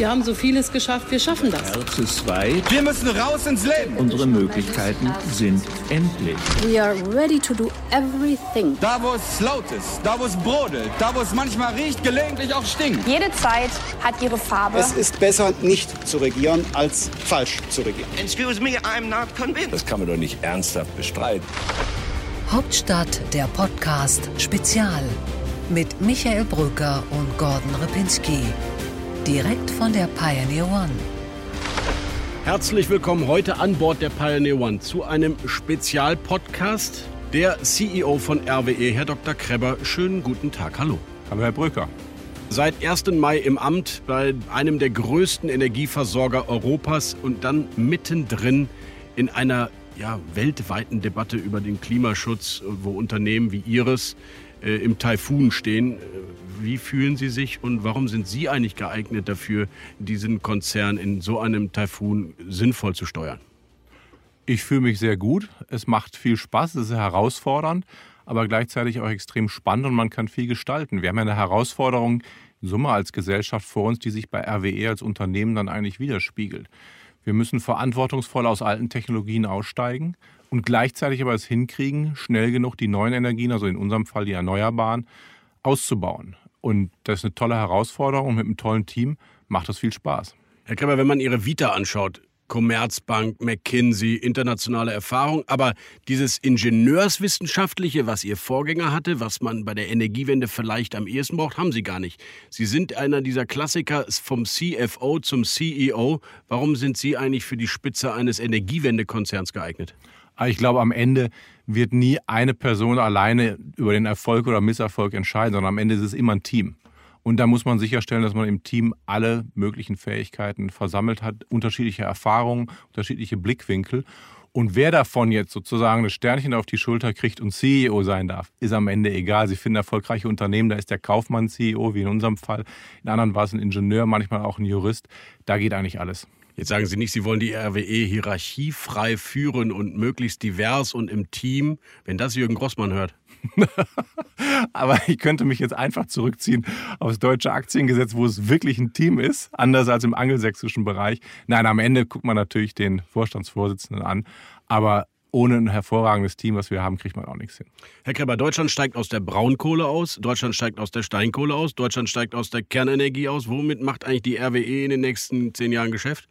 Wir haben so vieles geschafft, wir schaffen das. Herz ist weit. Wir müssen raus ins Leben. Unsere Möglichkeiten sind endlich. We are ready to do everything. Da, wo es laut ist, da, wo es brodelt, da, wo es manchmal riecht, gelegentlich auch stinkt. Jede Zeit hat ihre Farbe. Es ist besser, nicht zu regieren, als falsch zu regieren. Excuse me, I'm not convinced. Das kann man doch nicht ernsthaft bestreiten. Hauptstadt der Podcast Spezial mit Michael Brücker und Gordon Ripinski. Direkt von der Pioneer One. Herzlich willkommen heute an Bord der Pioneer One zu einem Spezialpodcast. Der CEO von RWE, Herr Dr. Krebber, schönen guten Tag. Hallo. Hallo, Herr Brücker. Seit 1. Mai im Amt bei einem der größten Energieversorger Europas und dann mittendrin in einer ja, weltweiten Debatte über den Klimaschutz, wo Unternehmen wie Ihres äh, im Taifun stehen. Wie fühlen Sie sich und warum sind Sie eigentlich geeignet dafür, diesen Konzern in so einem Taifun sinnvoll zu steuern? Ich fühle mich sehr gut. Es macht viel Spaß, es ist herausfordernd, aber gleichzeitig auch extrem spannend und man kann viel gestalten. Wir haben eine Herausforderung in Summe als Gesellschaft vor uns, die sich bei RWE als Unternehmen dann eigentlich widerspiegelt. Wir müssen verantwortungsvoll aus alten Technologien aussteigen und gleichzeitig aber es hinkriegen, schnell genug die neuen Energien, also in unserem Fall die Erneuerbaren, auszubauen. Und das ist eine tolle Herausforderung mit einem tollen Team macht das viel Spaß. Herr Kreber, wenn man Ihre Vita anschaut, Commerzbank, McKinsey, internationale Erfahrung, aber dieses Ingenieurswissenschaftliche, was Ihr Vorgänger hatte, was man bei der Energiewende vielleicht am ehesten braucht, haben Sie gar nicht. Sie sind einer dieser Klassiker vom CFO zum CEO. Warum sind Sie eigentlich für die Spitze eines Energiewendekonzerns geeignet? Ich glaube, am Ende wird nie eine Person alleine über den Erfolg oder Misserfolg entscheiden, sondern am Ende ist es immer ein Team. Und da muss man sicherstellen, dass man im Team alle möglichen Fähigkeiten versammelt hat, unterschiedliche Erfahrungen, unterschiedliche Blickwinkel. Und wer davon jetzt sozusagen das Sternchen auf die Schulter kriegt und CEO sein darf, ist am Ende egal. Sie finden erfolgreiche Unternehmen, da ist der Kaufmann CEO, wie in unserem Fall. In anderen war es ein Ingenieur, manchmal auch ein Jurist. Da geht eigentlich alles. Jetzt sagen Sie nicht, Sie wollen die RWE hierarchiefrei führen und möglichst divers und im Team. Wenn das Jürgen Grossmann hört. Aber ich könnte mich jetzt einfach zurückziehen aufs deutsche Aktiengesetz, wo es wirklich ein Team ist, anders als im angelsächsischen Bereich. Nein, am Ende guckt man natürlich den Vorstandsvorsitzenden an. Aber ohne ein hervorragendes Team, was wir haben, kriegt man auch nichts hin. Herr Kreber, Deutschland steigt aus der Braunkohle aus, Deutschland steigt aus der Steinkohle aus, Deutschland steigt aus der Kernenergie aus. Womit macht eigentlich die RWE in den nächsten zehn Jahren Geschäft?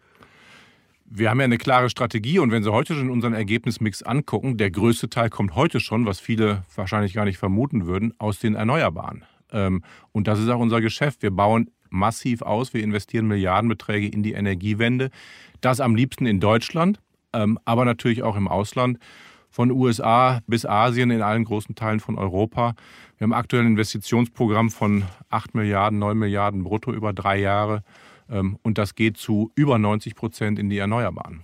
Wir haben ja eine klare Strategie und wenn Sie heute schon unseren Ergebnismix angucken, der größte Teil kommt heute schon, was viele wahrscheinlich gar nicht vermuten würden, aus den Erneuerbaren. Ähm, und das ist auch unser Geschäft. Wir bauen massiv aus, wir investieren Milliardenbeträge in die Energiewende. Das am liebsten in Deutschland, ähm, aber natürlich auch im Ausland. Von USA bis Asien, in allen großen Teilen von Europa. Wir haben aktuell ein Investitionsprogramm von 8 Milliarden, 9 Milliarden brutto über drei Jahre. Ähm, und das geht zu über 90 Prozent in die Erneuerbaren.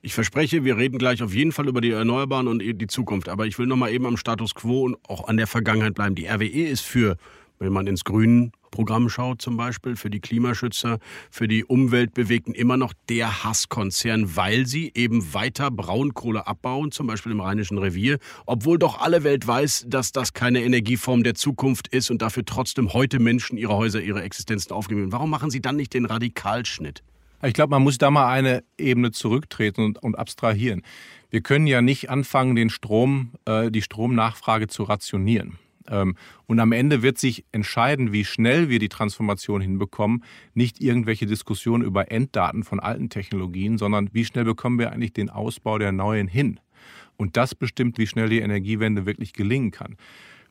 Ich verspreche, wir reden gleich auf jeden Fall über die Erneuerbaren und die Zukunft. Aber ich will noch mal eben am Status quo und auch an der Vergangenheit bleiben. Die RWE ist für, wenn man ins Grün Programm schaut, zum Beispiel für die Klimaschützer, für die Umweltbewegten immer noch der Hasskonzern, weil sie eben weiter Braunkohle abbauen, zum Beispiel im Rheinischen Revier, obwohl doch alle Welt weiß, dass das keine Energieform der Zukunft ist und dafür trotzdem heute Menschen ihre Häuser, ihre Existenzen aufgeben. Warum machen Sie dann nicht den Radikalschnitt? Ich glaube, man muss da mal eine Ebene zurücktreten und, und, abstrahieren. Wir können ja nicht anfangen, den Strom, äh, die Stromnachfrage zu rationieren. Ähm, und am Ende wird sich entscheiden, wie schnell wir die Transformation hinbekommen, nicht irgendwelche Diskussionen über Enddaten von alten Technologien, sondern wie schnell bekommen wir eigentlich den Ausbau der neuen hin. Und das bestimmt, wie schnell die Energiewende wirklich gelingen kann.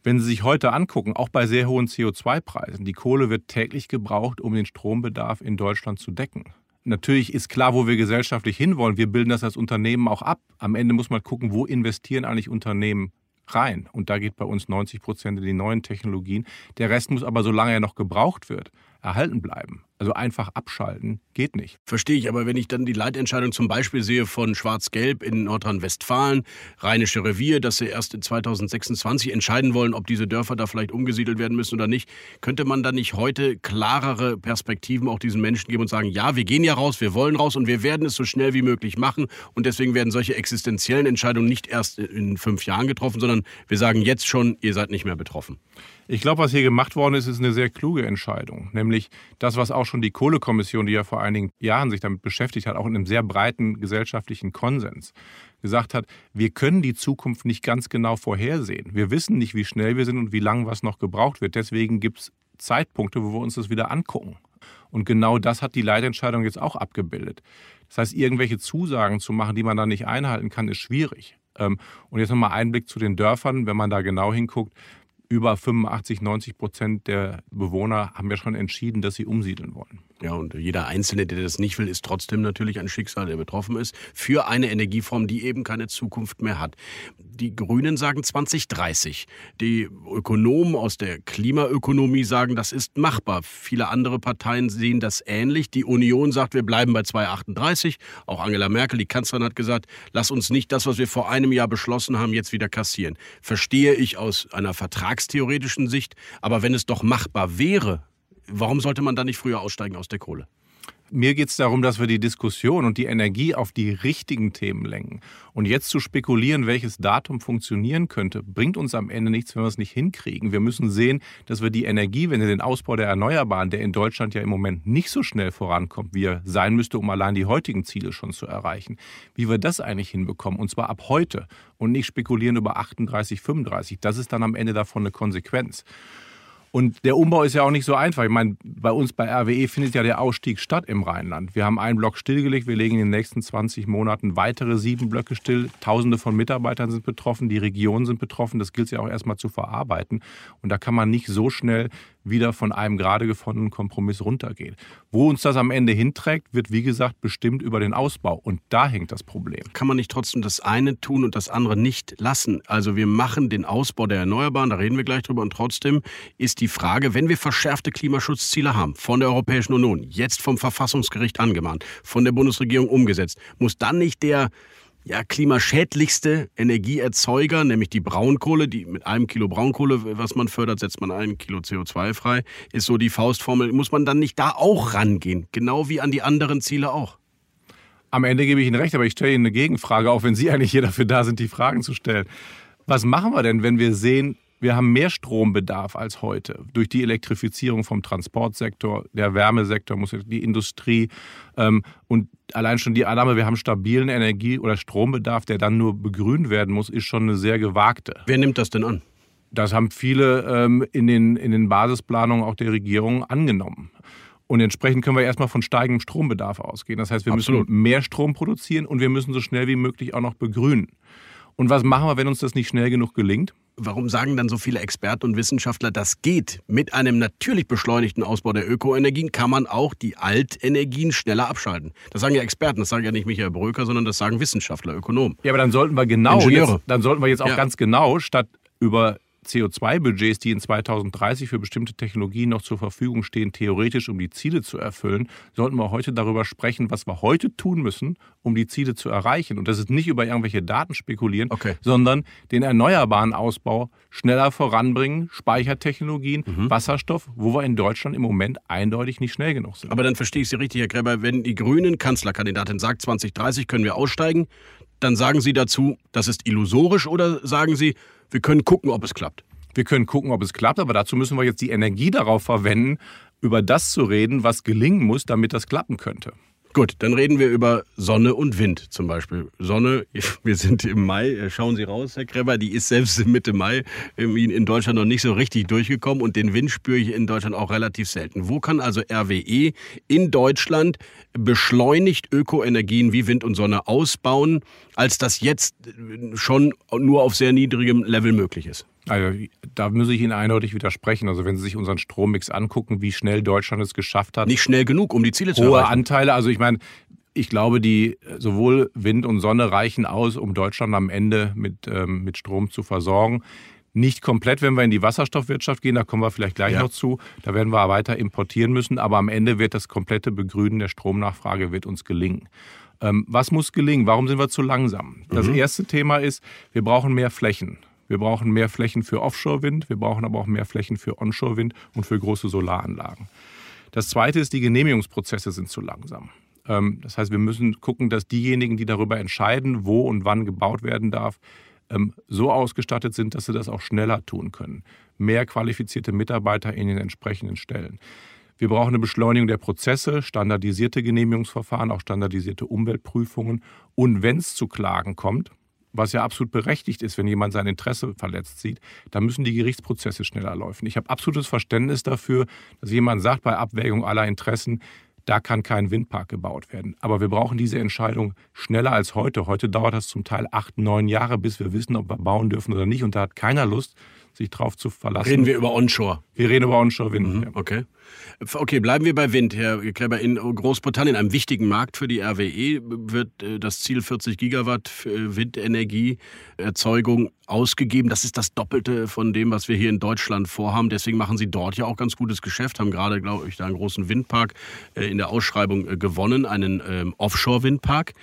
Wenn Sie sich heute angucken, auch bei sehr hohen CO2-Preisen, die Kohle wird täglich gebraucht, um den Strombedarf in Deutschland zu decken. Natürlich ist klar, wo wir gesellschaftlich hinwollen. Wir bilden das als Unternehmen auch ab. Am Ende muss man gucken, wo investieren eigentlich Unternehmen rein. Und da geht bei uns 90 Prozent in die neuen Technologien. Der Rest muss aber, solange er noch gebraucht wird, erhalten bleiben. Also einfach abschalten geht nicht. Verstehe ich, aber wenn ich dann die Leitentscheidung zum Beispiel sehe von Schwarz-Gelb in Nordrhein-Westfalen, Rheinische Revier, dass sie erst in 2026 entscheiden wollen, ob diese Dörfer da vielleicht umgesiedelt werden müssen oder nicht, könnte man dann nicht heute klarere Perspektiven auch diesen Menschen geben und sagen, ja, wir gehen ja raus, wir wollen raus und wir werden es so schnell wie möglich machen und deswegen werden solche existenziellen Entscheidungen nicht erst in fünf Jahren getroffen, sondern wir sagen jetzt schon, ihr seid nicht mehr betroffen. Ich glaube, was hier gemacht worden ist, ist eine sehr kluge Entscheidung. Nämlich das, was auch schon die Kohlekommission, die ja vor einigen Jahren sich damit beschäftigt hat, auch in einem sehr breiten gesellschaftlichen Konsens gesagt hat, wir können die Zukunft nicht ganz genau vorhersehen. Wir wissen nicht, wie schnell wir sind und wie lange was noch gebraucht wird. Deswegen gibt es Zeitpunkte, wo wir uns das wieder angucken. Und genau das hat die Leitentscheidung jetzt auch abgebildet. Das heißt, irgendwelche Zusagen zu machen, die man dann nicht einhalten kann, ist schwierig. Ähm, und jetzt nochmal Einblick zu den Dörfern, wenn man da genau hinguckt über 85, 90 Prozent der Bewohner haben ja schon entschieden, dass sie umsiedeln wollen. Ja, und jeder Einzelne, der das nicht will, ist trotzdem natürlich ein Schicksal, der betroffen ist, für eine Energieform, die eben keine Zukunft mehr hat. Die Grünen sagen 2030. Die Ökonomen aus der Klimaökonomie sagen, das ist machbar. Viele andere Parteien sehen das ähnlich. Die Union sagt, wir bleiben bei 2038. Auch Angela Merkel, die Kanzlerin, hat gesagt, lass uns nicht das, was wir vor einem Jahr beschlossen haben, jetzt wieder kassieren. Verstehe ich aus einer vertragstheoretischen Sicht. Aber wenn es doch machbar wäre, Warum sollte man da nicht früher aussteigen aus der Kohle? Mir geht es darum, dass wir die Diskussion und die Energie auf die richtigen Themen lenken. Und jetzt zu spekulieren, welches Datum funktionieren könnte, bringt uns am Ende nichts, wenn wir es nicht hinkriegen. Wir müssen sehen, dass wir die Energiewende, den Ausbau der Erneuerbaren, der in Deutschland ja im Moment nicht so schnell vorankommt, wie er sein müsste, um allein die heutigen Ziele schon zu erreichen, wie wir das eigentlich hinbekommen. Und zwar ab heute und nicht spekulieren über 38, 35. Das ist dann am Ende davon eine Konsequenz. Und der Umbau ist ja auch nicht so einfach. Ich meine, bei uns bei RWE findet ja der Ausstieg statt im Rheinland. Wir haben einen Block stillgelegt. Wir legen in den nächsten 20 Monaten weitere sieben Blöcke still. Tausende von Mitarbeitern sind betroffen. Die Regionen sind betroffen. Das gilt ja auch erstmal zu verarbeiten. Und da kann man nicht so schnell wieder von einem gerade gefundenen Kompromiss runtergehen. Wo uns das am Ende hinträgt, wird wie gesagt bestimmt über den Ausbau. Und da hängt das Problem. Kann man nicht trotzdem das eine tun und das andere nicht lassen? Also wir machen den Ausbau der Erneuerbaren, da reden wir gleich drüber. Und trotzdem ist die Frage, wenn wir verschärfte Klimaschutzziele haben von der Europäischen Union, jetzt vom Verfassungsgericht angemahnt, von der Bundesregierung umgesetzt, muss dann nicht der ja, klimaschädlichste Energieerzeuger, nämlich die Braunkohle, die mit einem Kilo Braunkohle, was man fördert, setzt man ein Kilo CO2 frei, ist so die Faustformel. Muss man dann nicht da auch rangehen, genau wie an die anderen Ziele auch? Am Ende gebe ich Ihnen recht, aber ich stelle Ihnen eine Gegenfrage, auch wenn Sie eigentlich hier dafür da sind, die Fragen zu stellen. Was machen wir denn, wenn wir sehen, wir haben mehr Strombedarf als heute durch die Elektrifizierung vom Transportsektor, der Wärmesektor, die Industrie ähm, und allein schon die Annahme, wir haben stabilen Energie- oder Strombedarf, der dann nur begrünt werden muss, ist schon eine sehr gewagte. Wer nimmt das denn an? Das haben viele ähm, in, den, in den Basisplanungen auch der Regierung angenommen. Und entsprechend können wir erstmal von steigendem Strombedarf ausgehen. Das heißt, wir Absolut. müssen mehr Strom produzieren und wir müssen so schnell wie möglich auch noch begrünen. Und was machen wir, wenn uns das nicht schnell genug gelingt? Warum sagen dann so viele Experten und Wissenschaftler, das geht? Mit einem natürlich beschleunigten Ausbau der Ökoenergien kann man auch die Altenergien schneller abschalten. Das sagen ja Experten, das sagen ja nicht Michael Bröker, sondern das sagen Wissenschaftler, Ökonomen. Ja, aber dann sollten wir genau, jetzt, dann sollten wir jetzt auch ja. ganz genau statt über CO2-Budgets, die in 2030 für bestimmte Technologien noch zur Verfügung stehen, theoretisch um die Ziele zu erfüllen, sollten wir heute darüber sprechen, was wir heute tun müssen, um die Ziele zu erreichen. Und das ist nicht über irgendwelche Daten spekulieren, okay. sondern den erneuerbaren Ausbau schneller voranbringen, Speichertechnologien, mhm. Wasserstoff, wo wir in Deutschland im Moment eindeutig nicht schnell genug sind. Aber dann verstehe ich Sie richtig, Herr Gräber, wenn die Grünen Kanzlerkandidatin sagt, 2030 können wir aussteigen, dann sagen Sie dazu, das ist illusorisch oder sagen Sie, wir können gucken, ob es klappt? Wir können gucken, ob es klappt, aber dazu müssen wir jetzt die Energie darauf verwenden, über das zu reden, was gelingen muss, damit das klappen könnte. Gut, dann reden wir über Sonne und Wind zum Beispiel. Sonne, wir sind im Mai, äh, schauen Sie raus, Herr Kreber, die ist selbst Mitte Mai in Deutschland noch nicht so richtig durchgekommen und den Wind spüre ich in Deutschland auch relativ selten. Wo kann also RWE in Deutschland beschleunigt Ökoenergien wie Wind und Sonne ausbauen, als das jetzt schon nur auf sehr niedrigem Level möglich ist? Also da muss ich Ihnen eindeutig widersprechen. Also wenn Sie sich unseren Strommix angucken, wie schnell Deutschland es geschafft hat. Nicht schnell genug, um die Ziele zu erreichen. Hohe Anteile. Also ich meine, ich glaube, die sowohl Wind und Sonne reichen aus, um Deutschland am Ende mit, ähm, mit Strom zu versorgen. Nicht komplett, wenn wir in die Wasserstoffwirtschaft gehen, da kommen wir vielleicht gleich ja. noch zu. Da werden wir weiter importieren müssen, aber am Ende wird das komplette Begrünen der Stromnachfrage wird uns gelingen. Ähm, was muss gelingen? Warum sind wir zu langsam? Das mhm. erste Thema ist, wir brauchen mehr Flächen. Wir brauchen mehr Flächen für Offshore-Wind, wir brauchen aber auch mehr Flächen für Onshore-Wind und für große Solaranlagen. Das Zweite ist, die Genehmigungsprozesse sind zu langsam. Ähm, das heißt, wir müssen gucken, dass diejenigen, die darüber entscheiden, wo und wann gebaut werden darf, ähm, so ausgestattet sind, dass sie das auch schneller tun können. Mehr qualifizierte Mitarbeiter in den entsprechenden Stellen. Wir brauchen eine Beschleunigung der Prozesse, standardisierte Genehmigungsverfahren, auch standardisierte Umweltprüfungen. Und wenn es zu Klagen kommt, was ja absolut berechtigt ist, wenn jemand sein Interesse verletzt sieht, dann müssen die Gerichtsprozesse schneller laufen. Ich habe absolutes Verständnis dafür, dass jemand sagt, bei Abwägung aller Interessen, da kann kein Windpark gebaut werden. Aber wir brauchen diese Entscheidung schneller als heute. Heute dauert das zum Teil acht, neun Jahre, bis wir wissen, ob wir bauen dürfen oder nicht. Und da hat keiner Lust, sich drauf zu verlassen. Reden wir über Onshore? Wir reden über Onshore-Wind. Mhm, okay. Okay, bleiben wir bei Wind, Herr Kleber. In Großbritannien, einem wichtigen Markt für die RWE, wird äh, das Ziel 40 Gigawatt für Windenergieerzeugung ausgegeben. Das ist das Doppelte von dem, was wir hier in Deutschland vorhaben. Deswegen machen Sie dort ja auch ganz gutes Geschäft, haben gerade, glaube ich, da einen großen Windpark äh, in der Ausschreibung äh, gewonnen, einen ähm, Offshore-Windpark.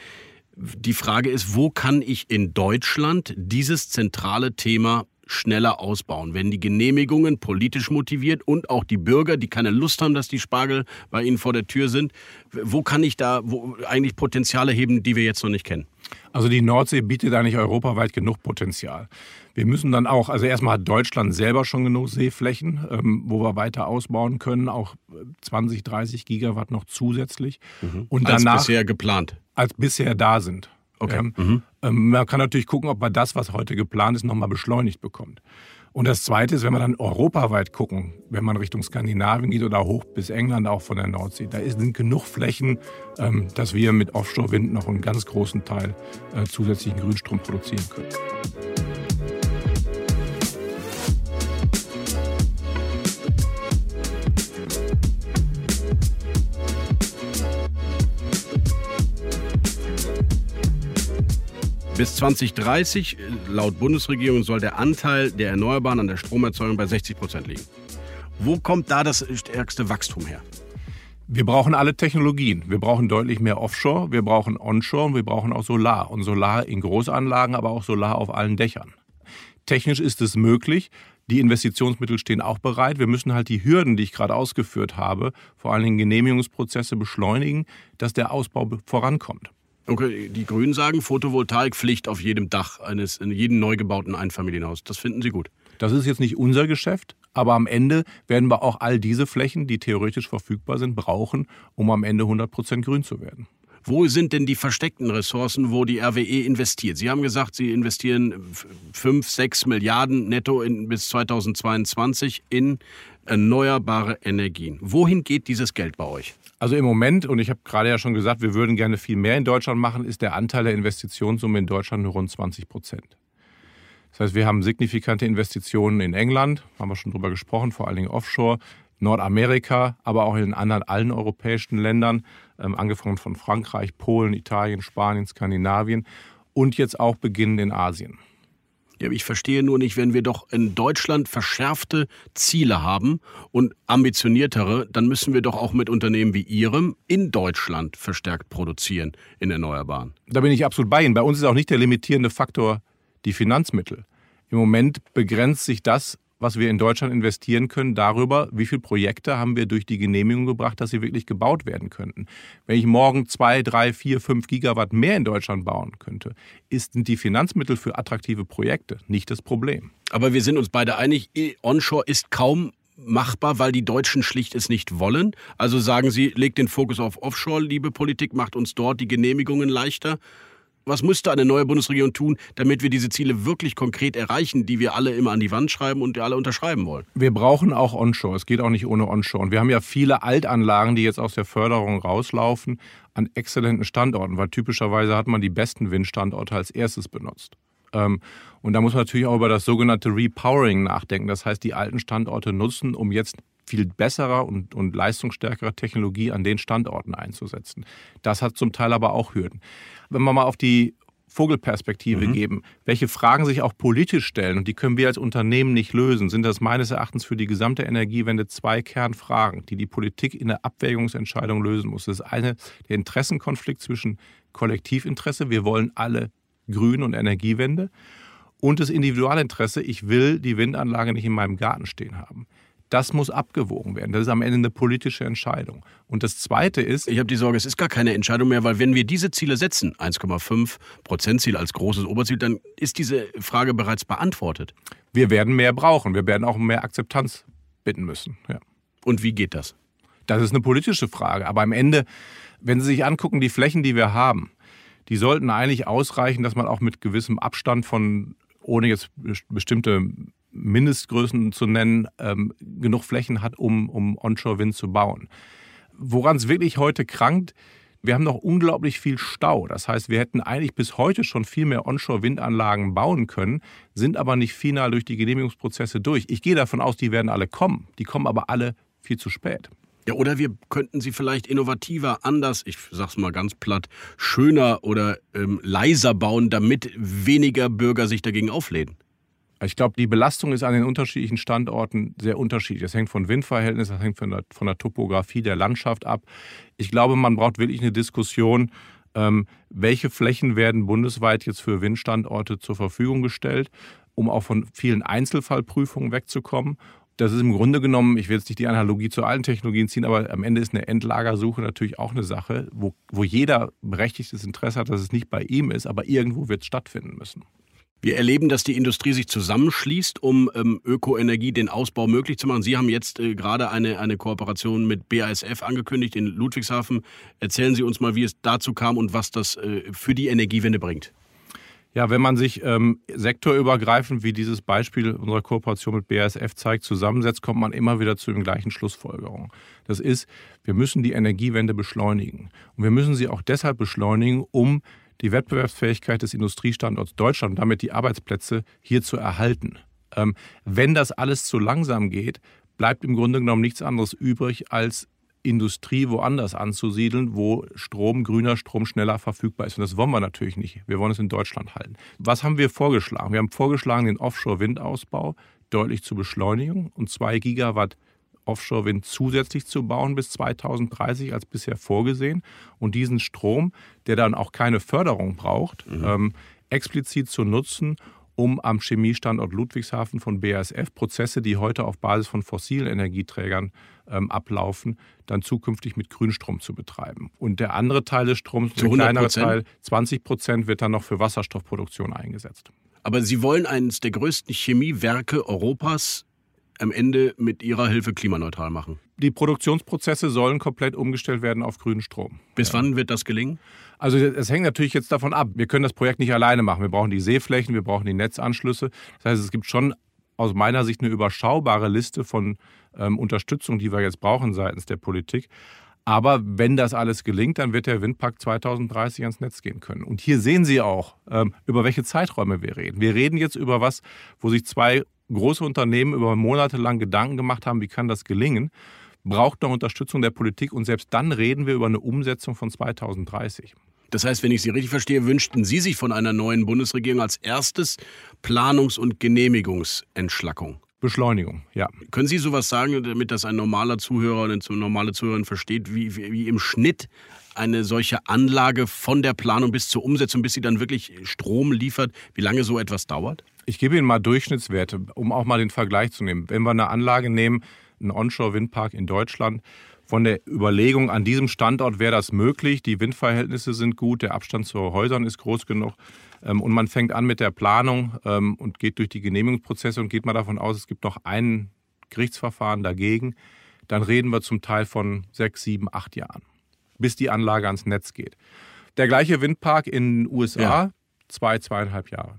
Die Frage ist, wo kann ich in Deutschland dieses zentrale Thema schneller ausbauen. Wenn die Genehmigungen politisch motiviert und auch die Bürger, die keine Lust haben, dass die Spargel bei ihnen vor der Tür sind, wo kann ich da eigentlich Potenziale heben, die wir jetzt noch nicht kennen? Also die Nordsee bietet eigentlich europaweit genug Potenzial. Wir müssen dann auch, also erstmal hat Deutschland selber schon genug Seeflächen, ähm, wo wir weiter ausbauen können, auch 20, 30 Gigawatt noch zusätzlich. Mhm. Und danach, als bisher geplant. Als bisher da sind. Okay. Ähm, mhm. Ähm, man kann natürlich gucken, ob man das, was heute geplant ist, nochmal beschleunigt bekommt. Und das Zweite ist, wenn wir dann europaweit gucken, wenn man Richtung Skandinavien geht oder hoch bis England auch von der Nordsee, da sind genug Flächen, ähm, dass wir mit Offshore-Wind noch einen ganz großen Teil äh, zusätzlichen Grünstrom produzieren können. Bis 2030, laut Bundesregierung, soll der Anteil der Erneuerbaren an der Stromerzeugung bei 60 Prozent liegen. Wo kommt da das stärkste Wachstum her? Wir brauchen alle Technologien. Wir brauchen deutlich mehr Offshore, wir brauchen Onshore und wir brauchen auch Solar. Und Solar in Großanlagen, aber auch Solar auf allen Dächern. Technisch ist es möglich. Die Investitionsmittel stehen auch bereit. Wir müssen halt die Hürden, die ich gerade ausgeführt habe, vor allen Dingen Genehmigungsprozesse beschleunigen, dass der Ausbau vorankommt. Okay, die Grünen sagen Photovoltaikpflicht auf jedem Dach eines in jedem neu gebauten Einfamilienhaus. Das finden Sie gut. Das ist jetzt nicht unser Geschäft, aber am Ende werden wir auch all diese Flächen, die theoretisch verfügbar sind, brauchen, um am Ende 100 Prozent grün zu werden. Wo sind denn die versteckten Ressourcen, wo die RWE investiert? Sie haben gesagt, Sie investieren 5, 6 Milliarden netto in, bis 2022 in erneuerbare Energien. Wohin geht dieses Geld bei euch? Also im Moment, und ich habe gerade ja schon gesagt, wir würden gerne viel mehr in Deutschland machen, ist der Anteil der Investitionssumme in Deutschland nur rund 20 Prozent. Das heißt, wir haben signifikante Investitionen in England, haben wir schon drüber gesprochen, vor allen Dingen offshore, Nordamerika, aber auch in anderen allen europäischen Ländern, ähm, angefangen von Frankreich, Polen, Italien, Spanien, Skandinavien und jetzt auch beginnend in Asien. Ja, ich verstehe nur nicht, wenn wir doch in Deutschland verschärfte Ziele haben und ambitioniertere, dann müssen wir doch auch mit Unternehmen wie Ihrem in Deutschland verstärkt produzieren in Erneuerbaren. Da bin ich absolut bei Ihnen. Bei uns ist auch nicht der limitierende Faktor die Finanzmittel. Im Moment begrenzt sich das was wir in Deutschland investieren können, darüber, wie viele Projekte haben wir durch die Genehmigung gebracht, dass sie wirklich gebaut werden könnten. Wenn ich morgen zwei, drei, vier, fünf Gigawatt mehr in Deutschland bauen könnte, sind die Finanzmittel für attraktive Projekte nicht das Problem. Aber wir sind uns beide einig, Onshore ist kaum machbar, weil die Deutschen schlicht es nicht wollen. Also sagen Sie, legt den Fokus auf Offshore, liebe Politik, macht uns dort die Genehmigungen leichter. Was müsste eine neue Bundesregierung tun, damit wir diese Ziele wirklich konkret erreichen, die wir alle immer an die Wand schreiben und alle unterschreiben wollen? Wir brauchen auch Onshore. Es geht auch nicht ohne Onshore. Und wir haben ja viele Altanlagen, die jetzt aus der Förderung rauslaufen, an exzellenten Standorten, weil typischerweise hat man die besten Windstandorte als erstes benutzt. Ähm, und da muss man natürlich auch über das sogenannte Repowering nachdenken. Das heißt, die alten Standorte nutzen, um jetzt viel besserer und, und leistungsstärkere Technologie an den Standorten einzusetzen. Das hat zum Teil aber auch Hürden wenn wir mal auf die Vogelperspektive mhm. geben, welche Fragen sich auch politisch stellen, und die können wir als Unternehmen nicht lösen, sind das meines Erachtens für die gesamte Energiewende zwei Kernfragen, die die Politik in der Abwägungsentscheidung lösen muss. Das ist eine der Interessenkonflikt zwischen Kollektivinteresse, wir wollen alle Grün- und Energiewende, und das Individualinteresse, ich will die Windanlage nicht in meinem Garten stehen haben. Das muss abgewogen werden. Das ist am Ende eine politische Entscheidung. Und das Zweite ist. Ich habe die Sorge, es ist gar keine Entscheidung mehr, weil wenn wir diese Ziele setzen, 1,5 Prozent-Ziel als großes Oberziel, dann ist diese Frage bereits beantwortet. Wir werden mehr brauchen. Wir werden auch mehr Akzeptanz bitten müssen. Ja. Und wie geht das? Das ist eine politische Frage. Aber am Ende, wenn Sie sich angucken, die Flächen, die wir haben, die sollten eigentlich ausreichen, dass man auch mit gewissem Abstand von, ohne jetzt bestimmte Mindestgrößen zu nennen, ähm, genug Flächen hat, um, um Onshore-Wind zu bauen. Woran es wirklich heute krankt, wir haben noch unglaublich viel Stau. Das heißt, wir hätten eigentlich bis heute schon viel mehr Onshore-Windanlagen bauen können, sind aber nicht final durch die Genehmigungsprozesse durch. Ich gehe davon aus, die werden alle kommen. Die kommen aber alle viel zu spät. Ja, oder wir könnten sie vielleicht innovativer, anders, ich sag's mal ganz platt, schöner oder ähm, leiser bauen, damit weniger Bürger sich dagegen auflehnen. Ich glaube, die Belastung ist an den unterschiedlichen Standorten sehr unterschiedlich. Das hängt von Windverhältnissen, das hängt von der, von der Topografie der Landschaft ab. Ich glaube, man braucht wirklich eine Diskussion, ähm, welche Flächen werden bundesweit jetzt für Windstandorte zur Verfügung gestellt, um auch von vielen Einzelfallprüfungen wegzukommen das ist im Grunde genommen, ich will jetzt nicht die Analogie zu allen Technologien ziehen, aber am Ende ist eine Endlagersuche natürlich auch eine Sache, wo, wo jeder berechtigtes Interesse hat, dass es nicht bei ihm ist, aber irgendwo wird es stattfinden müssen. Wir erleben, dass die Industrie sich zusammenschließt, um ähm, Ökoenergie, den Ausbau möglich zu machen. Sie haben jetzt äh, gerade eine, eine Kooperation mit BASF angekündigt in Ludwigshafen. Erzählen Sie uns mal, wie es dazu kam und was das äh, für die Energiewende bringt. Ja, wenn man sich ähm, sektorübergreifend, wie dieses Beispiel unserer Kooperation mit BASF zeigt, zusammensetzt, kommt man immer wieder zu den gleichen Schlussfolgerungen. Das ist, wir müssen die Energiewende beschleunigen. Und wir müssen sie auch deshalb beschleunigen, um die Wettbewerbsfähigkeit des Industriestandorts Deutschland und damit die Arbeitsplätze hier zu erhalten. Ähm, wenn das alles zu langsam geht, bleibt im Grunde genommen nichts anderes übrig, als Industrie woanders anzusiedeln, wo Strom, grüner Strom schneller verfügbar ist. Und das wollen wir natürlich nicht. Wir wollen es in Deutschland halten. Was haben wir vorgeschlagen? Wir haben vorgeschlagen, den Offshore-Windausbau deutlich zu beschleunigen und zwei Gigawatt Offshore-Wind zusätzlich zu bauen bis 2030 als bisher vorgesehen und diesen Strom, der dann auch keine Förderung braucht, mhm. ähm, explizit zu nutzen, um am Chemiestandort Ludwigshafen von BASF Prozesse, die heute auf Basis von fossilen Energieträgern ähm, ablaufen, dann zukünftig mit Grünstrom zu betreiben. Und der andere Teil des Stroms, der kleinere Teil, 20 Prozent, wird dann noch für Wasserstoffproduktion eingesetzt. Aber Sie wollen eines der größten Chemiewerke Europas am Ende mit Ihrer Hilfe klimaneutral machen? Die Produktionsprozesse sollen komplett umgestellt werden auf grünen Strom. Bis ja. wann wird das gelingen? Also es hängt natürlich jetzt davon ab. Wir können das Projekt nicht alleine machen. Wir brauchen die Seeflächen, wir brauchen die Netzanschlüsse. Das heißt, es gibt schon aus meiner Sicht eine überschaubare Liste von ähm, Unterstützung, die wir jetzt brauchen seitens der Politik. Aber wenn das alles gelingt, dann wird der Windpark 2030 ans Netz gehen können. Und hier sehen Sie auch, ähm, über welche Zeiträume wir reden. Wir reden jetzt über was, wo sich zwei große Unternehmen über Monate lang Gedanken gemacht haben, wie kann das gelingen, braucht noch Unterstützung der Politik und selbst dann reden wir über eine Umsetzung von 2030. Das heißt, wenn ich Sie richtig verstehe, wünschten Sie sich von einer neuen Bundesregierung als erstes Planungs- und Genehmigungsentschlackung. Beschleunigung, ja. Können Sie sowas sagen, damit das ein normaler Zuhörer oder eine normale Zuhörerin versteht, wie, wie, wie, im Schnitt eine solche Anlage von der Planung bis zur Umsetzung, bis sie dann wirklich Strom liefert, wie lange so etwas dauert? Ich gebe Ihnen mal Durchschnittswerte, um auch mal den Vergleich zu nehmen. Wenn wir eine Anlage nehmen, einen Onshore-Windpark in Deutschland, von der Überlegung, an diesem Standort wäre das möglich, die Windverhältnisse sind gut, der Abstand zu Häusern ist groß genug ähm, und man fängt an mit der Planung ähm, und geht durch die Genehmigungsprozesse und geht mal davon aus, es gibt noch ein Gerichtsverfahren dagegen, dann reden wir zum Teil von sechs, sieben, acht Jahren, bis die Anlage ans Netz geht. Der gleiche Windpark in den USA, ja. zwei, zweieinhalb Jahre.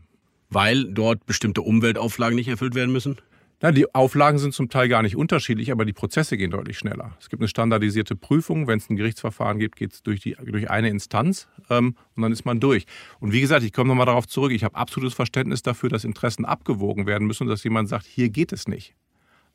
Weil dort bestimmte Umweltauflagen nicht erfüllt werden müssen? Na, die Auflagen sind zum Teil gar nicht unterschiedlich, aber die Prozesse gehen deutlich schneller. Es gibt eine standardisierte Prüfung. Wenn es ein Gerichtsverfahren gibt, geht es durch, durch eine Instanz ähm, und dann ist man durch. Und wie gesagt, ich komme nochmal darauf zurück. Ich habe absolutes Verständnis dafür, dass Interessen abgewogen werden müssen und dass jemand sagt, hier geht es nicht.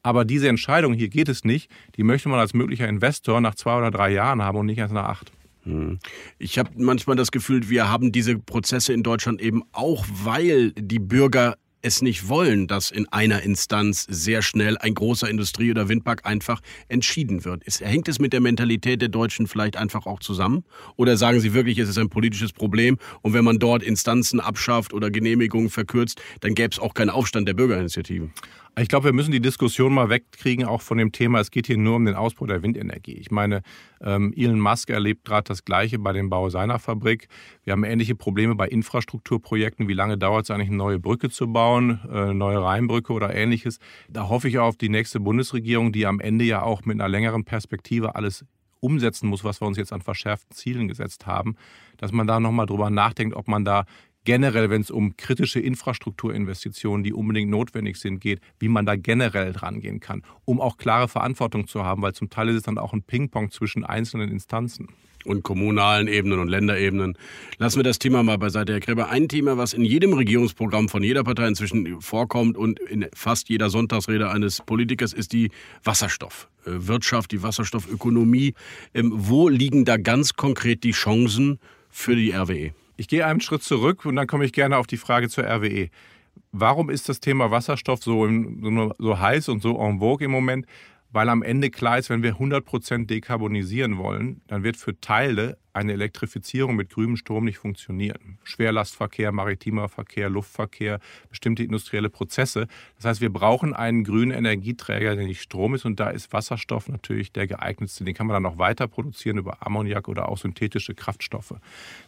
Aber diese Entscheidung, hier geht es nicht, die möchte man als möglicher Investor nach zwei oder drei Jahren haben und nicht erst nach acht. Hm. Ich habe manchmal das Gefühl, wir haben diese Prozesse in Deutschland eben auch, weil die Bürger es nicht wollen, dass in einer Instanz sehr schnell ein großer Industrie- oder Windpark einfach entschieden wird. Ist, hängt es mit der Mentalität der Deutschen vielleicht einfach auch zusammen? Oder sagen Sie wirklich, es ist ein politisches Problem und wenn man dort Instanzen abschafft oder Genehmigungen verkürzt, dann gäbe es auch keinen Aufstand der Bürgerinitiativen? Ich glaube, wir müssen die Diskussion mal wegkriegen, auch von dem Thema, es geht hier nur um den Ausbau der Windenergie. Ich meine, ähm, Elon Musk erlebt gerade das Gleiche bei dem Bau seiner Fabrik. Wir haben ähnliche Probleme bei Infrastrukturprojekten. Wie lange dauert es eigentlich, eine neue Brücke zu bauen, eine äh, neue Rheinbrücke oder ähnliches? Da hoffe ich auf die nächste Bundesregierung, die am Ende ja auch mit einer längeren Perspektive alles umsetzen muss, was wir uns jetzt an verschärften Zielen gesetzt haben, dass man da nochmal drüber nachdenkt, ob man da generell, wenn es um kritische Infrastrukturinvestitionen, die unbedingt notwendig sind, geht, wie man da generell dran gehen kann, um auch klare Verantwortung zu haben, weil zum Teil ist es dann auch ein Ping-Pong zwischen einzelnen Instanzen und kommunalen Ebenen und Länderebenen. Lassen wir das Thema mal beiseite, Herr Gräber. Ein Thema, was in jedem Regierungsprogramm von jeder Partei inzwischen vorkommt und in fast jeder Sonntagsrede eines Politikers ist die Wasserstoffwirtschaft, die Wasserstoffökonomie. Ähm, wo liegen da ganz konkret die Chancen für die RWE? Ich gehe einen Schritt zurück und dann komme ich gerne auf die Frage zur RWE. Warum ist das Thema Wasserstoff so, so heiß und so en vogue im Moment? Weil am Ende klar ist, wenn wir 100% dekarbonisieren wollen, dann wird für Teile eine Elektrifizierung mit grünem Strom nicht funktionieren. Schwerlastverkehr, maritimer Verkehr, Luftverkehr, bestimmte industrielle Prozesse. Das heißt, wir brauchen einen grünen Energieträger, der nicht Strom ist und da ist Wasserstoff natürlich der geeignetste. Den kann man dann auch weiter produzieren über Ammoniak oder auch synthetische Kraftstoffe.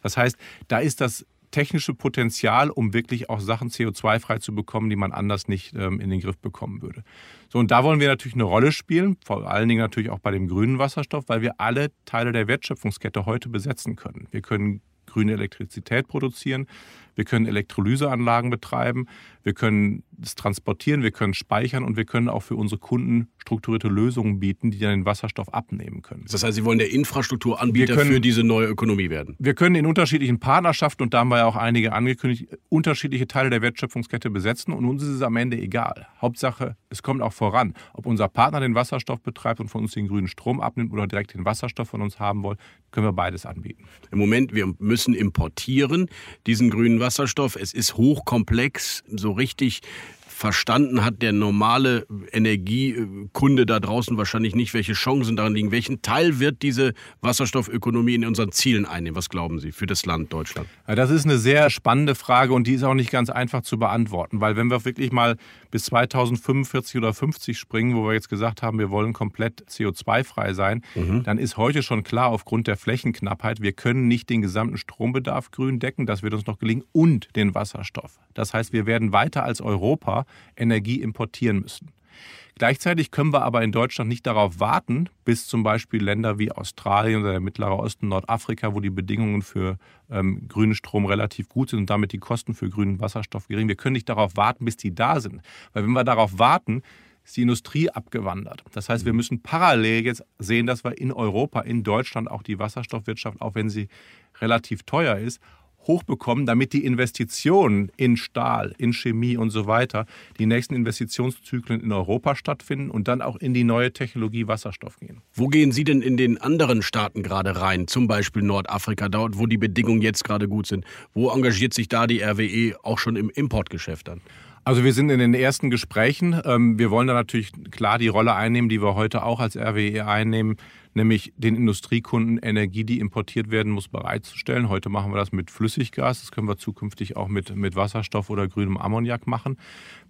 Das heißt, da ist das technische Potenzial, um wirklich auch Sachen CO2-frei zu bekommen, die man anders nicht ähm, in den Griff bekommen würde. So, und da wollen wir natürlich eine Rolle spielen, vor allen Dingen natürlich auch bei dem grünen Wasserstoff, weil wir alle Teile der Wertschöpfungskette heute besetzen können. Wir können grüne Elektrizität produzieren. Wir können Elektrolyseanlagen betreiben, wir können es transportieren, wir können speichern und wir können auch für unsere Kunden strukturierte Lösungen bieten, die dann den Wasserstoff abnehmen können. Das heißt, Sie wollen der Infrastrukturanbieter können, für diese neue Ökonomie werden? Wir können in unterschiedlichen Partnerschaften, und da haben wir ja auch einige angekündigt, unterschiedliche Teile der Wertschöpfungskette besetzen und uns ist es am Ende egal. Hauptsache, es kommt auch voran. Ob unser Partner den Wasserstoff betreibt und von uns den grünen Strom abnimmt oder direkt den Wasserstoff von uns haben will, können wir beides anbieten. Im Moment, wir müssen importieren, diesen grünen Wasserstoff. Wasserstoff. Es ist hochkomplex. So richtig verstanden hat der normale Energiekunde da draußen wahrscheinlich nicht, welche Chancen darin liegen. Welchen Teil wird diese Wasserstoffökonomie in unseren Zielen einnehmen? Was glauben Sie für das Land Deutschland? Das ist eine sehr spannende Frage und die ist auch nicht ganz einfach zu beantworten, weil wenn wir wirklich mal bis 2045 oder 50 springen, wo wir jetzt gesagt haben, wir wollen komplett CO2-frei sein, mhm. dann ist heute schon klar aufgrund der Flächenknappheit, wir können nicht den gesamten Strombedarf grün decken, das wird uns noch gelingen, und den Wasserstoff. Das heißt, wir werden weiter als Europa Energie importieren müssen. Gleichzeitig können wir aber in Deutschland nicht darauf warten, bis zum Beispiel Länder wie Australien oder der Mittlere Osten, Nordafrika, wo die Bedingungen für ähm, grünen Strom relativ gut sind und damit die Kosten für grünen Wasserstoff gering. Wir können nicht darauf warten, bis die da sind. Weil wenn wir darauf warten, ist die Industrie abgewandert. Das heißt, wir müssen parallel jetzt sehen, dass wir in Europa, in Deutschland auch die Wasserstoffwirtschaft, auch wenn sie relativ teuer ist, hochbekommen, damit die Investitionen in Stahl, in Chemie und so weiter, die nächsten Investitionszyklen in Europa stattfinden und dann auch in die neue Technologie Wasserstoff gehen. Wo gehen Sie denn in den anderen Staaten gerade rein, zum Beispiel Nordafrika, dort, wo die Bedingungen jetzt gerade gut sind? Wo engagiert sich da die RWE auch schon im Importgeschäft dann? Also wir sind in den ersten Gesprächen. Ähm, wir wollen da natürlich klar die Rolle einnehmen, die wir heute auch als RWE einnehmen, nämlich den Industriekunden Energie, die importiert werden muss, bereitzustellen. Heute machen wir das mit Flüssiggas, das können wir zukünftig auch mit, mit Wasserstoff oder grünem Ammoniak machen.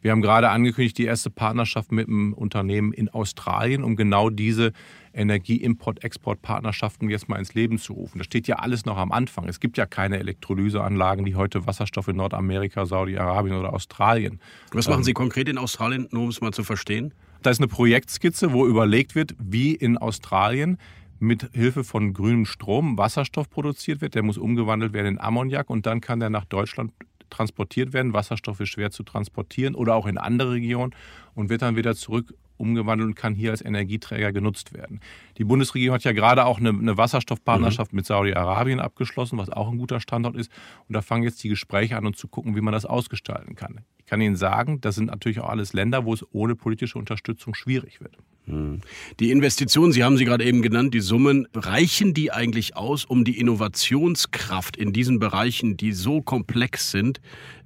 Wir haben gerade angekündigt, die erste Partnerschaft mit einem Unternehmen in Australien, um genau diese Energie-Import-Export-Partnerschaften jetzt mal ins Leben zu rufen. Das steht ja alles noch am Anfang. Es gibt ja keine Elektrolyseanlagen, die heute Wasserstoff in Nordamerika, Saudi-Arabien oder Australien. Was machen ähm, Sie konkret in Australien, nur um es mal zu verstehen? Da ist eine Projektskizze, wo überlegt wird, wie in Australien mit Hilfe von grünem Strom Wasserstoff produziert wird. Der muss umgewandelt werden in Ammoniak und dann kann der nach Deutschland transportiert werden. Wasserstoff ist schwer zu transportieren oder auch in andere Regionen und wird dann wieder zurück umgewandelt und kann hier als Energieträger genutzt werden. Die Bundesregierung hat ja gerade auch eine, eine Wasserstoffpartnerschaft mhm. mit Saudi-Arabien abgeschlossen, was auch ein guter Standort ist. Und da fangen jetzt die Gespräche an, um zu gucken, wie man das ausgestalten kann. Ich kann Ihnen sagen, das sind natürlich auch alles Länder, wo es ohne politische Unterstützung schwierig wird. Mhm. Die Investitionen, Sie haben sie gerade eben genannt, die Summen, reichen die eigentlich aus, um die Innovationskraft in diesen Bereichen, die so komplex sind,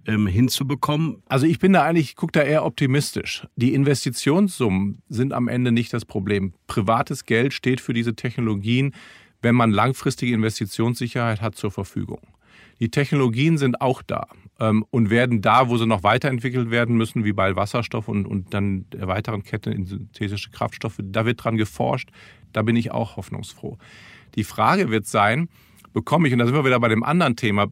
ähm, hinzubekommen? Also ich bin da eigentlich, gucke da eher optimistisch. Die Investitionssummen sind am Ende nicht das Problem. Privates Geld steht für diese Technologien, wenn man langfristige Investitionssicherheit hat, zur Verfügung. Die Technologien sind auch da ähm, und werden da, wo sie noch weiterentwickelt werden müssen, wie bei Wasserstoff und, und dann der weiteren Kette in synthetische Kraftstoffe, da wird dran geforscht. Da bin ich auch hoffnungsfroh. Die Frage wird sein, bekomme ich, und da sind wir wieder bei dem anderen Thema,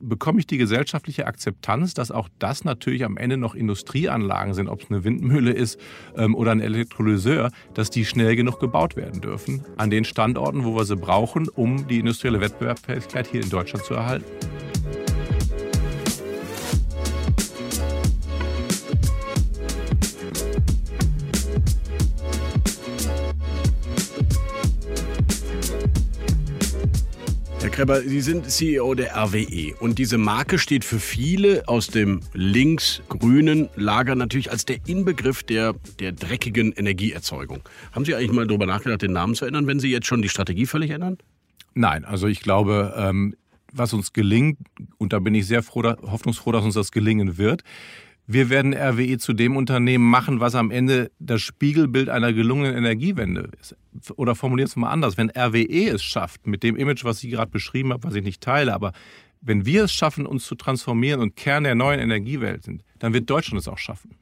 bekomme ich die gesellschaftliche Akzeptanz, dass auch das natürlich am Ende noch Industrieanlagen sind, ob es eine Windmühle ist ähm, oder ein Elektrolyseur, dass die schnell genug gebaut werden dürfen an den Standorten, wo wir sie brauchen, um die industrielle Wettbewerbsfähigkeit hier in Deutschland zu erhalten. Kreber, Sie sind CEO der RWE und diese Marke steht für viele aus dem links-grünen Lager natürlich als der Inbegriff der, der dreckigen Energieerzeugung. Haben Sie eigentlich mal darüber nachgedacht, den Namen zu ändern, wenn Sie jetzt schon die Strategie völlig ändern? Nein, also ich glaube, ähm, was uns gelingt, und da bin ich sehr froh, hoffnungsfroh, dass uns das gelingen wird, wir werden RWE zu dem Unternehmen machen, was am Ende das Spiegelbild einer gelungenen Energiewende ist. Oder formuliert es mal anders, wenn RWE es schafft, mit dem Image, was ich gerade beschrieben habe, was ich nicht teile, aber wenn wir es schaffen, uns zu transformieren und Kern der neuen Energiewelt sind, dann wird Deutschland es auch schaffen.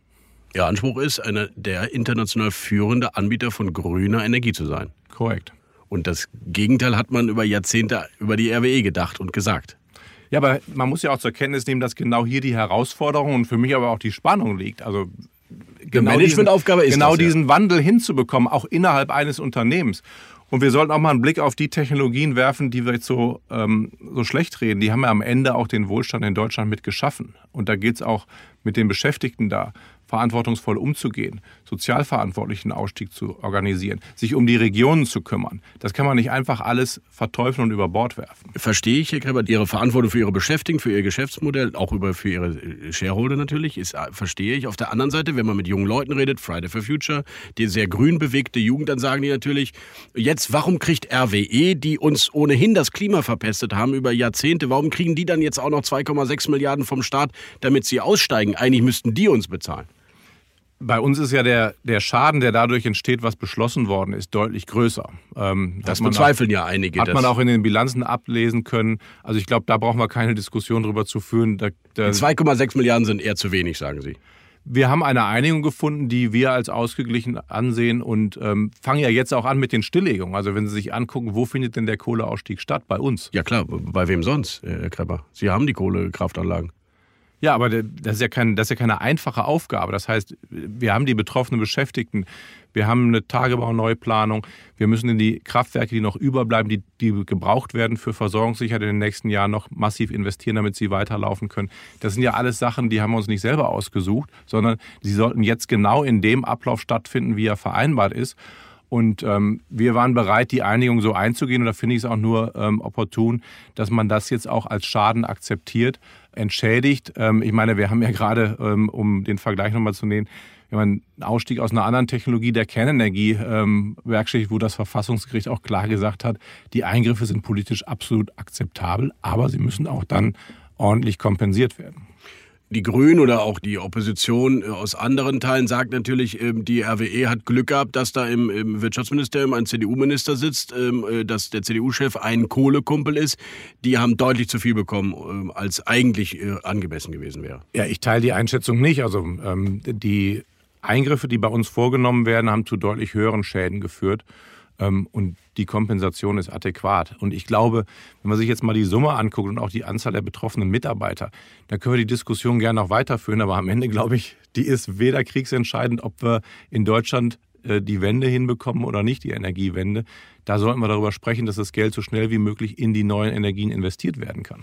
Ihr Anspruch ist, einer der international führende Anbieter von grüner Energie zu sein. Korrekt. Und das Gegenteil hat man über Jahrzehnte über die RWE gedacht und gesagt. Ja, aber man muss ja auch zur Kenntnis nehmen, dass genau hier die Herausforderung und für mich aber auch die Spannung liegt. Also genau Managementaufgabe ist genau das, diesen ja. Wandel hinzubekommen, auch innerhalb eines Unternehmens. Und wir sollten auch mal einen Blick auf die Technologien werfen, die wir jetzt so, ähm, so schlecht reden. Die haben ja am Ende auch den Wohlstand in Deutschland mit geschaffen. Und da geht es auch mit den Beschäftigten da verantwortungsvoll umzugehen, sozialverantwortlichen Ausstieg zu organisieren, sich um die Regionen zu kümmern. Das kann man nicht einfach alles verteufeln und über Bord werfen. Verstehe ich, Herr Krebert, Ihre Verantwortung für Ihre Beschäftigten, für Ihr Geschäftsmodell, auch über für Ihre Shareholder natürlich, ist, verstehe ich. Auf der anderen Seite, wenn man mit jungen Leuten redet, Friday for Future, die sehr grün bewegte Jugend, dann sagen die natürlich, jetzt, warum kriegt RWE, die uns ohnehin das Klima verpestet haben über Jahrzehnte, warum kriegen die dann jetzt auch noch 2,6 Milliarden vom Staat, damit sie aussteigen? Eigentlich müssten die uns bezahlen. Bei uns ist ja der, der Schaden, der dadurch entsteht, was beschlossen worden ist, deutlich größer. Ähm, das bezweifeln auch, ja einige. Hat man auch in den Bilanzen ablesen können. Also ich glaube, da brauchen wir keine Diskussion darüber zu führen. 2,6 Milliarden sind eher zu wenig, sagen Sie. Wir haben eine Einigung gefunden, die wir als ausgeglichen ansehen und ähm, fangen ja jetzt auch an mit den Stilllegungen. Also wenn Sie sich angucken, wo findet denn der Kohleausstieg statt? Bei uns. Ja klar, bei wem sonst, Herr Krepper? Sie haben die Kohlekraftanlagen. Ja, aber das ist ja, kein, das ist ja keine einfache Aufgabe. Das heißt, wir haben die betroffenen Beschäftigten, wir haben eine Tagebauneuplanung, wir müssen in die Kraftwerke, die noch überbleiben, die, die gebraucht werden für Versorgungssicherheit in den nächsten Jahren noch massiv investieren, damit sie weiterlaufen können. Das sind ja alles Sachen, die haben wir uns nicht selber ausgesucht, sondern sie sollten jetzt genau in dem Ablauf stattfinden, wie er vereinbart ist. Und ähm, wir waren bereit, die Einigung so einzugehen. Und da finde ich es auch nur ähm, opportun, dass man das jetzt auch als Schaden akzeptiert, entschädigt. Ähm, ich meine, wir haben ja gerade, ähm, um den Vergleich nochmal zu nehmen, wir haben einen Ausstieg aus einer anderen Technologie der Kernenergie ähm, bewerkstelligt, wo das Verfassungsgericht auch klar gesagt hat, die Eingriffe sind politisch absolut akzeptabel, aber sie müssen auch dann ordentlich kompensiert werden die Grünen oder auch die Opposition äh, aus anderen Teilen sagt natürlich, ähm, die RWE hat Glück gehabt, dass da im, Wirtschaftsministerium ein CDU-Minister sitzt, ähm, äh, dass der CDU-Chef ein Kohlekumpel ist. Die haben deutlich zu viel bekommen, ähm, als eigentlich äh, angemessen gewesen wäre. Ja, ich teile die Einschätzung nicht. Also die Eingriffe, die bei uns vorgenommen werden, haben zu deutlich höheren Schäden geführt. Ähm, und die Kompensation ist adäquat. Und ich glaube, wenn man sich jetzt mal die Summe anguckt und auch die Anzahl der betroffenen Mitarbeiter, dann können wir die Diskussion gerne noch weiterführen. Aber am Ende, glaube ich, die ist weder kriegsentscheidend, ob wir in Deutschland äh, die Wende hinbekommen oder nicht, die Energiewende. Da sollten wir darüber sprechen, dass das Geld so schnell wie möglich in die neuen Energien investiert werden kann.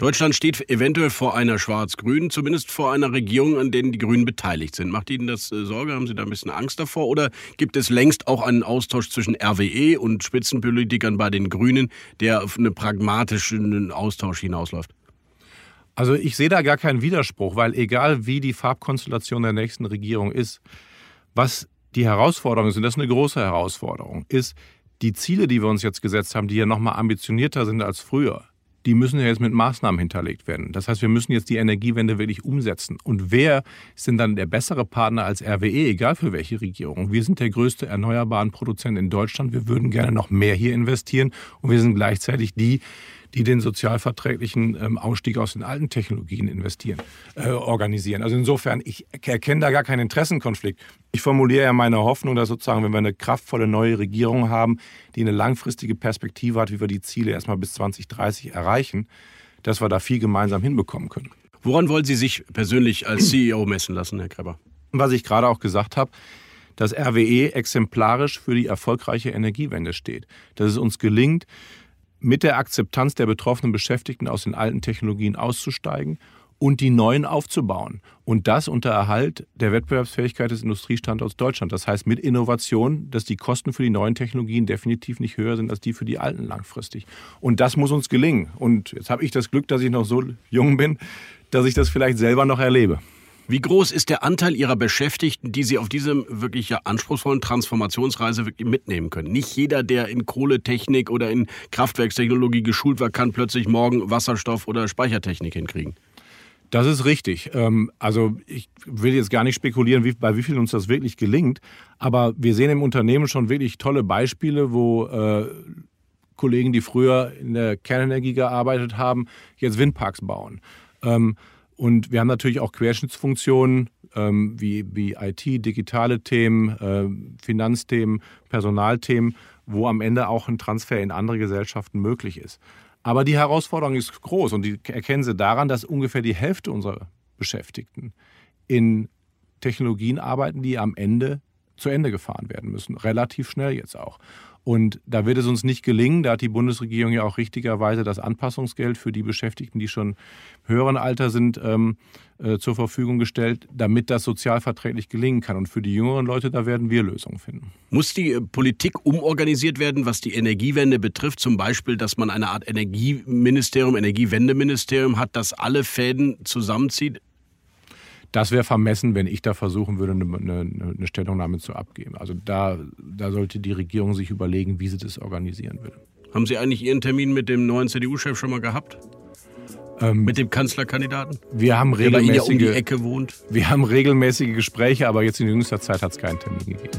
Deutschland steht eventuell vor einer schwarz-grünen, zumindest vor einer Regierung, an denen die Grünen beteiligt sind. Macht Ihnen das äh, Sorge? Haben Sie da ein bisschen Angst davor? Oder gibt es längst auch einen Austausch zwischen RWE und Spitzenpolitikern bei den Grünen, der auf einen pragmatischen Austausch hinausläuft? Also ich sehe da gar keinen Widerspruch, weil egal wie die Farbkonstellation der nächsten Regierung ist, was die Herausforderungen sind, das ist eine große Herausforderung, ist die Ziele, die wir uns jetzt gesetzt haben, die ja noch mal ambitionierter sind als früher die müssen ja jetzt mit Maßnahmen hinterlegt werden. Das heißt, wir müssen jetzt die Energiewende wirklich umsetzen. Und wer ist denn dann der bessere Partner als RWE, egal für welche Regierung? Wir sind der größte erneuerbaren Produzent in Deutschland. Wir würden gerne noch mehr hier investieren. Und wir sind gleichzeitig die, die den sozialverträglichen ähm, Ausstieg aus den alten Technologien investieren, äh, organisieren. Also insofern, ich erkenne da gar keinen Interessenkonflikt. Ich formuliere ja meine Hoffnung, dass sozusagen, wenn wir eine kraftvolle neue Regierung haben, die eine langfristige Perspektive hat, wie wir die Ziele erstmal bis 2030 erreichen, dass wir da viel gemeinsam hinbekommen können. Woran wollen Sie sich persönlich als CEO messen lassen, Herr Kreber? Was ich gerade auch gesagt habe, dass RWE exemplarisch für die erfolgreiche Energiewende steht. Dass es uns gelingt, mit der Akzeptanz der betroffenen Beschäftigten aus den alten Technologien auszusteigen und die neuen aufzubauen. Und das unter Erhalt der Wettbewerbsfähigkeit des Industriestandorts Deutschland. Das heißt mit Innovation, dass die Kosten für die neuen Technologien definitiv nicht höher sind als die für die alten langfristig. Und das muss uns gelingen. Und jetzt habe ich das Glück, dass ich noch so jung bin, dass ich das vielleicht selber noch erlebe. Wie groß ist der Anteil Ihrer Beschäftigten, die Sie auf diesem wirklich ja anspruchsvollen Transformationsreise wirklich mitnehmen können? Nicht jeder, der in Kohletechnik oder in Kraftwerkstechnologie geschult war, kann plötzlich morgen Wasserstoff oder Speichertechnik hinkriegen. Das ist richtig. Ähm, also ich will jetzt gar nicht spekulieren, wie, bei wie vielen uns das wirklich gelingt, aber wir sehen im Unternehmen schon wirklich tolle Beispiele, wo äh, Kollegen, die früher in der Kernenergie gearbeitet haben, jetzt Windparks bauen. Ähm, und wir haben natürlich auch Querschnittsfunktionen ähm, wie, wie IT, digitale Themen, äh, Finanzthemen, Personalthemen, wo am Ende auch ein Transfer in andere Gesellschaften möglich ist. Aber die Herausforderung ist groß und die erkennen Sie daran, dass ungefähr die Hälfte unserer Beschäftigten in Technologien arbeiten, die am Ende zu Ende gefahren werden müssen. Relativ schnell jetzt auch. Und da wird es uns nicht gelingen. Da hat die Bundesregierung ja auch richtigerweise das Anpassungsgeld für die Beschäftigten, die schon im höheren Alter sind, ähm, äh, zur Verfügung gestellt, damit das sozialverträglich gelingen kann. Und für die jüngeren Leute, da werden wir Lösungen finden. Muss die äh, Politik umorganisiert werden, was die Energiewende betrifft? Zum Beispiel, dass man eine Art Energieministerium, Energiewendeministerium hat, das alle Fäden zusammenzieht? Das wäre vermessen, wenn ich da versuchen würde, eine, eine, eine, Stellungnahme zu abgeben. Also da, da sollte die Regierung sich überlegen, wie sie das organisieren will. Haben Sie eigentlich Ihren Termin mit dem neuen CDU-Chef schon mal gehabt? Ähm, mit dem Kanzlerkandidaten? Wir haben regelmäßige, der bei Ihnen ja um die Ecke wohnt. Wir haben regelmäßige Gespräche, aber jetzt in jüngster Zeit hat es keinen Termin gegeben.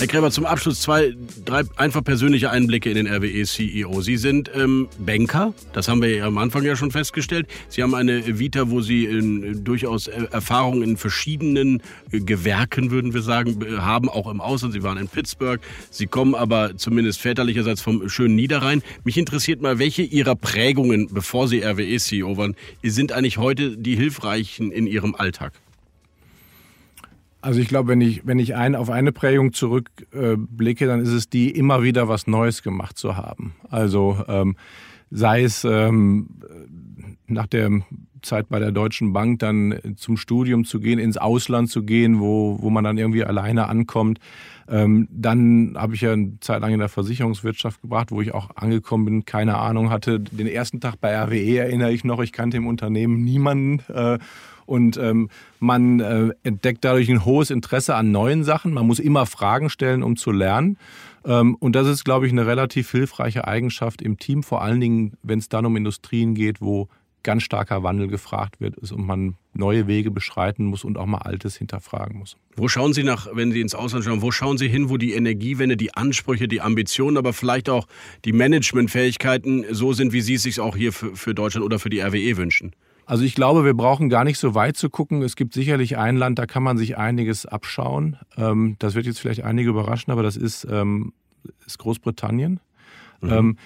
Herr Gräber, zum Abschluss zwei, drei einfach persönliche Einblicke in den RWE-CEO. Sie sind ähm, Banker, das haben wir ja am Anfang ja schon festgestellt. Sie haben eine Vita, wo Sie in, durchaus Erfahrungen in verschiedenen äh, Gewerken, würden wir sagen, haben, auch im Ausland. Sie waren in Pittsburgh. Sie kommen aber zumindest väterlicherseits vom schönen Niederrhein. Mich interessiert mal, welche Ihrer Prägungen, bevor Sie RWE-CEO waren, sind eigentlich heute die hilfreichen in Ihrem Alltag? Also ich glaube, wenn ich, wenn ich ein, auf eine Prägung zurückblicke, äh, dann ist es die, immer wieder was Neues gemacht zu haben. Also ähm, sei es ähm, nach der Zeit bei der Deutschen Bank dann zum Studium zu gehen, ins Ausland zu gehen, wo, wo man dann irgendwie alleine ankommt. Ähm, dann habe ich ja eine Zeit lang in der Versicherungswirtschaft gebracht, wo ich auch angekommen bin, keine Ahnung hatte. Den ersten Tag bei RWE erinnere ich noch, ich kannte im Unternehmen niemanden. Äh, und ähm, man äh, entdeckt dadurch ein hohes Interesse an neuen Sachen. Man muss immer Fragen stellen, um zu lernen. Ähm, und das ist, glaube ich, eine relativ hilfreiche Eigenschaft im Team, vor allen Dingen, wenn es dann um Industrien geht, wo ganz starker Wandel gefragt wird und man neue Wege beschreiten muss und auch mal Altes hinterfragen muss. Wo schauen Sie nach, wenn Sie ins Ausland schauen, wo schauen Sie hin, wo die Energiewende, die Ansprüche, die Ambitionen, aber vielleicht auch die Managementfähigkeiten so sind, wie Sie es sich auch hier für, für Deutschland oder für die RWE wünschen? Also ich glaube, wir brauchen gar nicht so weit zu gucken. Es gibt sicherlich ein Land, da kann man sich einiges abschauen. Ähm, das wird jetzt vielleicht einige überraschen, aber das ist, ähm, ist Großbritannien. Mhm.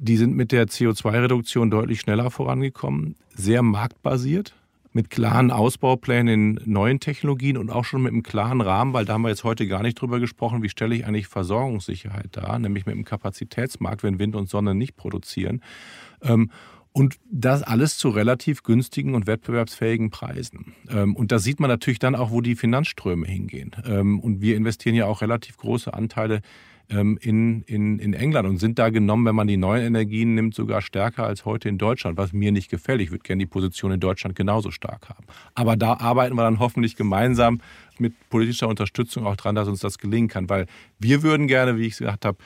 Ähm, die sind mit der CO2-Reduktion deutlich schneller vorangekommen, sehr marktbasiert, mit klaren Ausbauplänen in neuen Technologien und auch schon mit einem klaren Rahmen, weil da haben wir jetzt heute gar nicht drüber gesprochen, wie stelle ich eigentlich Versorgungssicherheit dar, nämlich mit einem Kapazitätsmarkt, wenn Wind und Sonne nicht produzieren. Und das alles zu relativ günstigen und wettbewerbsfähigen Preisen. Ähm, und da sieht man natürlich dann auch, wo die Finanzströme hingehen. Ähm, und wir investieren ja auch relativ große Anteile ähm, in, in, in England und sind da genommen, wenn man die neuen Energien nimmt, sogar stärker als heute in Deutschland, was mir nicht gefällt. Ich würde gerne die Position in Deutschland genauso stark haben. Aber da arbeiten wir dann hoffentlich gemeinsam mit politischer Unterstützung auch dran, dass uns das gelingen kann. Weil wir würden gerne, wie ich gesagt habe,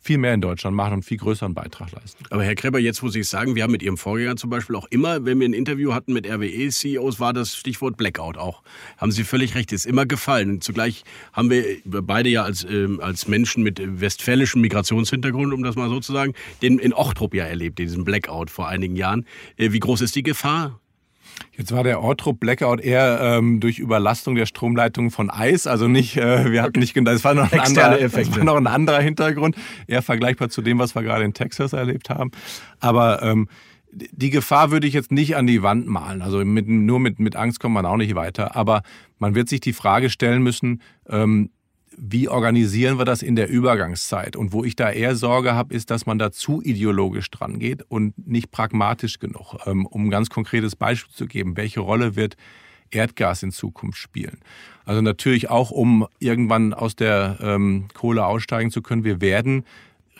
viel mehr in Deutschland machen und viel größeren Beitrag leisten. Aber Herr Kreber, jetzt muss ich sagen, wir haben mit Ihrem Vorgänger zum Beispiel auch immer, wenn wir ein Interview hatten mit RWE-CEOs, war das Stichwort Blackout auch. Haben Sie völlig recht, ist immer gefallen. Und zugleich haben wir beide ja als, äh, als Menschen mit westfälischem Migrationshintergrund, um das mal so zu sagen, den in Ochtrup ja erlebt, diesen Blackout vor einigen Jahren. Äh, wie groß ist die Gefahr? Jetzt war der Ortrup Blackout eher ähm, durch Überlastung der Stromleitung von Eis, also nicht, äh, wir hatten nicht genau, es war noch ein anderer, es war noch ein anderer Hintergrund, eher vergleichbar zu dem, was wir gerade in Texas erlebt haben. Aber ähm, die Gefahr würde ich jetzt nicht an die Wand malen. Also mit, nur mit, mit Angst kommt man auch nicht weiter. Aber man wird sich die Frage stellen müssen, ähm, wie organisieren wir das in der Übergangszeit? Und wo ich da eher Sorge habe, ist, dass man da zu ideologisch dran geht und nicht pragmatisch genug. Ähm, um ein ganz konkretes Beispiel zu geben, welche Rolle wird Erdgas in Zukunft spielen? Also natürlich auch, um irgendwann aus der ähm, Kohle aussteigen zu können, wir werden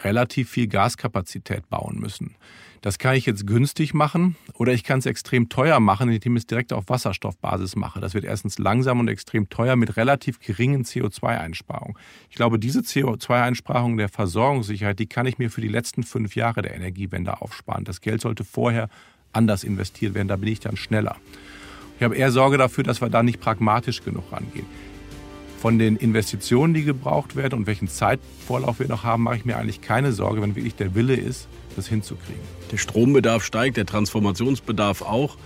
relativ viel Gaskapazität bauen müssen. Das kann ich jetzt günstig machen oder ich kann es extrem teuer machen, indem ich es direkt auf Wasserstoffbasis mache. Das wird erstens langsam und extrem teuer mit relativ geringen CO2-Einsparungen. Ich glaube, diese CO2-Einsparung der Versorgungssicherheit, die kann ich mir für die letzten fünf Jahre der Energiewende aufsparen. Das Geld sollte vorher anders investiert werden, da bin ich dann schneller. Ich habe eher Sorge dafür, dass wir da nicht pragmatisch genug rangehen. Von den Investitionen, die gebraucht werden und welchen Zeitvorlauf wir noch haben, mache ich mir eigentlich keine Sorge, wenn wirklich der Wille ist, das hinzukriegen. Der Strombedarf steigt, der Transformationsbedarf auch.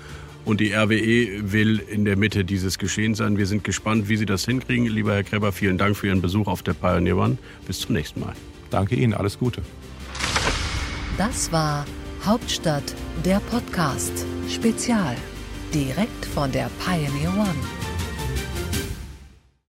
Und die RWE will in der Mitte dieses Geschehens sein. Wir sind gespannt, wie Sie das hinkriegen. Lieber Herr Kreber, vielen Dank für Ihren Besuch auf der Pioneer One. Bis zum nächsten Mal. Danke Ihnen, alles Gute. Das war Hauptstadt, der Podcast. Spezial. Direkt von der Pioneer One.